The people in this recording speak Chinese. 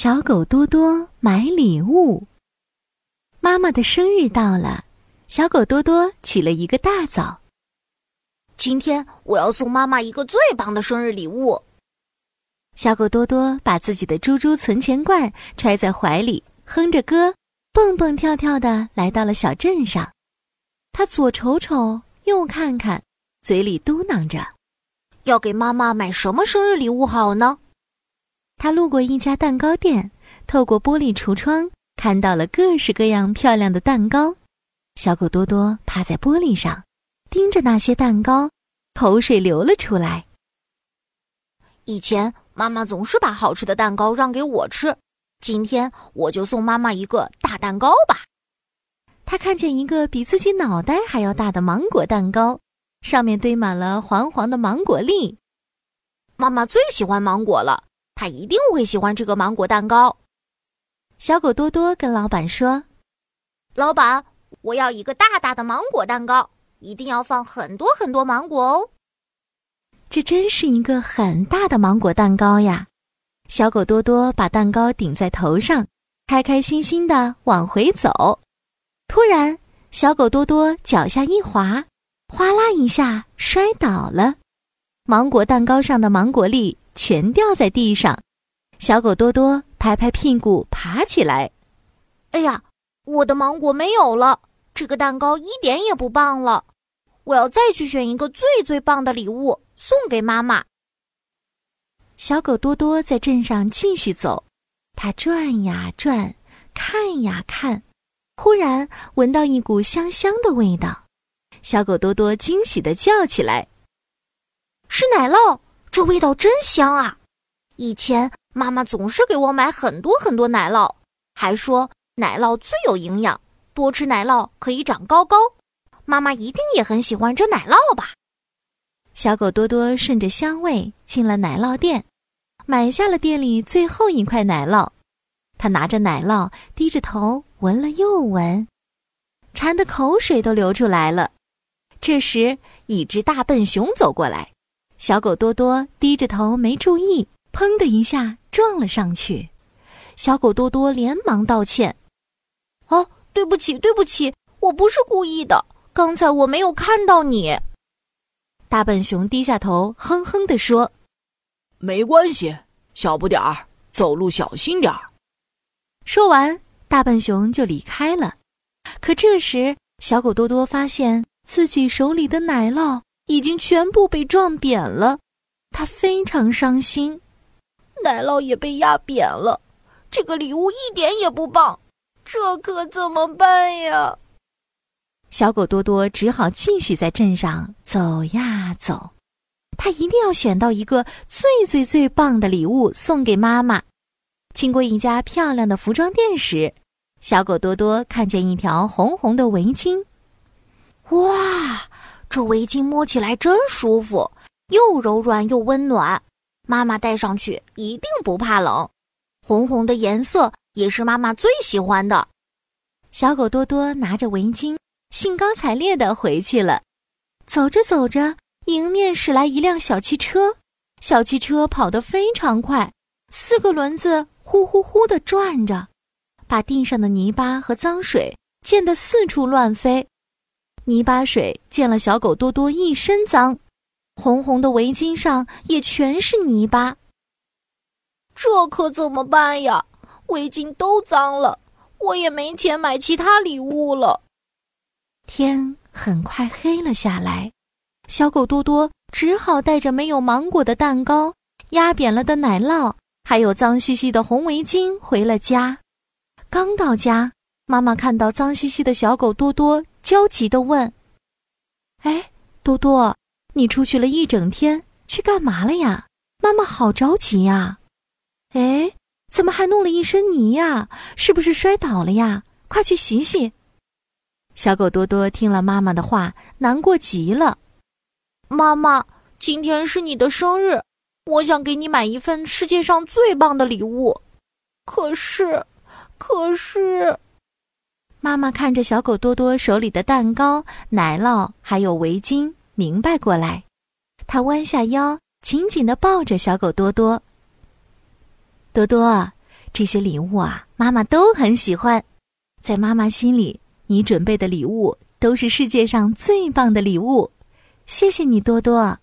小狗多多买礼物。妈妈的生日到了，小狗多多起了一个大早。今天我要送妈妈一个最棒的生日礼物。小狗多多把自己的猪猪存钱罐揣在怀里，哼着歌，蹦蹦跳跳的来到了小镇上。他左瞅瞅，右看看，嘴里嘟囔着：“要给妈妈买什么生日礼物好呢？”他路过一家蛋糕店，透过玻璃橱窗看到了各式各样漂亮的蛋糕。小狗多多趴在玻璃上，盯着那些蛋糕，口水流了出来。以前妈妈总是把好吃的蛋糕让给我吃，今天我就送妈妈一个大蛋糕吧。他看见一个比自己脑袋还要大的芒果蛋糕，上面堆满了黄黄的芒果粒。妈妈最喜欢芒果了。他一定会喜欢这个芒果蛋糕。小狗多多跟老板说：“老板，我要一个大大的芒果蛋糕，一定要放很多很多芒果哦。”这真是一个很大的芒果蛋糕呀！小狗多多把蛋糕顶在头上，开开心心的往回走。突然，小狗多多脚下一滑，哗啦一下摔倒了，芒果蛋糕上的芒果粒。全掉在地上，小狗多多拍拍屁股爬起来。哎呀，我的芒果没有了，这个蛋糕一点也不棒了。我要再去选一个最最棒的礼物送给妈妈。小狗多多在镇上继续走，它转呀转，看呀看，忽然闻到一股香香的味道，小狗多多惊喜的叫起来：“是奶酪！”这味道真香啊！以前妈妈总是给我买很多很多奶酪，还说奶酪最有营养，多吃奶酪可以长高高。妈妈一定也很喜欢这奶酪吧？小狗多多顺着香味进了奶酪店，买下了店里最后一块奶酪。他拿着奶酪，低着头闻了又闻，馋得口水都流出来了。这时，一只大笨熊走过来。小狗多多低着头没注意，砰的一下撞了上去。小狗多多连忙道歉：“哦，对不起，对不起，我不是故意的，刚才我没有看到你。”大笨熊低下头，哼哼地说：“没关系，小不点儿，走路小心点儿。”说完，大笨熊就离开了。可这时，小狗多多发现自己手里的奶酪。已经全部被撞扁了，他非常伤心，奶酪也被压扁了，这个礼物一点也不棒，这可怎么办呀？小狗多多只好继续在镇上走呀走，他一定要选到一个最最最棒的礼物送给妈妈。经过一家漂亮的服装店时，小狗多多看见一条红红的围巾，哇！这围巾摸起来真舒服，又柔软又温暖，妈妈戴上去一定不怕冷。红红的颜色也是妈妈最喜欢的。小狗多多拿着围巾，兴高采烈地回去了。走着走着，迎面驶来一辆小汽车，小汽车跑得非常快，四个轮子呼呼呼地转着，把地上的泥巴和脏水溅得四处乱飞。泥巴水溅了小狗多多一身脏，红红的围巾上也全是泥巴。这可怎么办呀？围巾都脏了，我也没钱买其他礼物了。天很快黑了下来，小狗多多只好带着没有芒果的蛋糕、压扁了的奶酪，还有脏兮兮的红围巾回了家。刚到家，妈妈看到脏兮兮的小狗多多。焦急地问：“哎，多多，你出去了一整天，去干嘛了呀？妈妈好着急呀！哎，怎么还弄了一身泥呀？是不是摔倒了呀？快去洗洗。”小狗多多听了妈妈的话，难过极了。妈妈，今天是你的生日，我想给你买一份世界上最棒的礼物，可是，可是。妈妈看着小狗多多手里的蛋糕、奶酪，还有围巾，明白过来。她弯下腰，紧紧地抱着小狗多多。多多，这些礼物啊，妈妈都很喜欢。在妈妈心里，你准备的礼物都是世界上最棒的礼物。谢谢你，多多。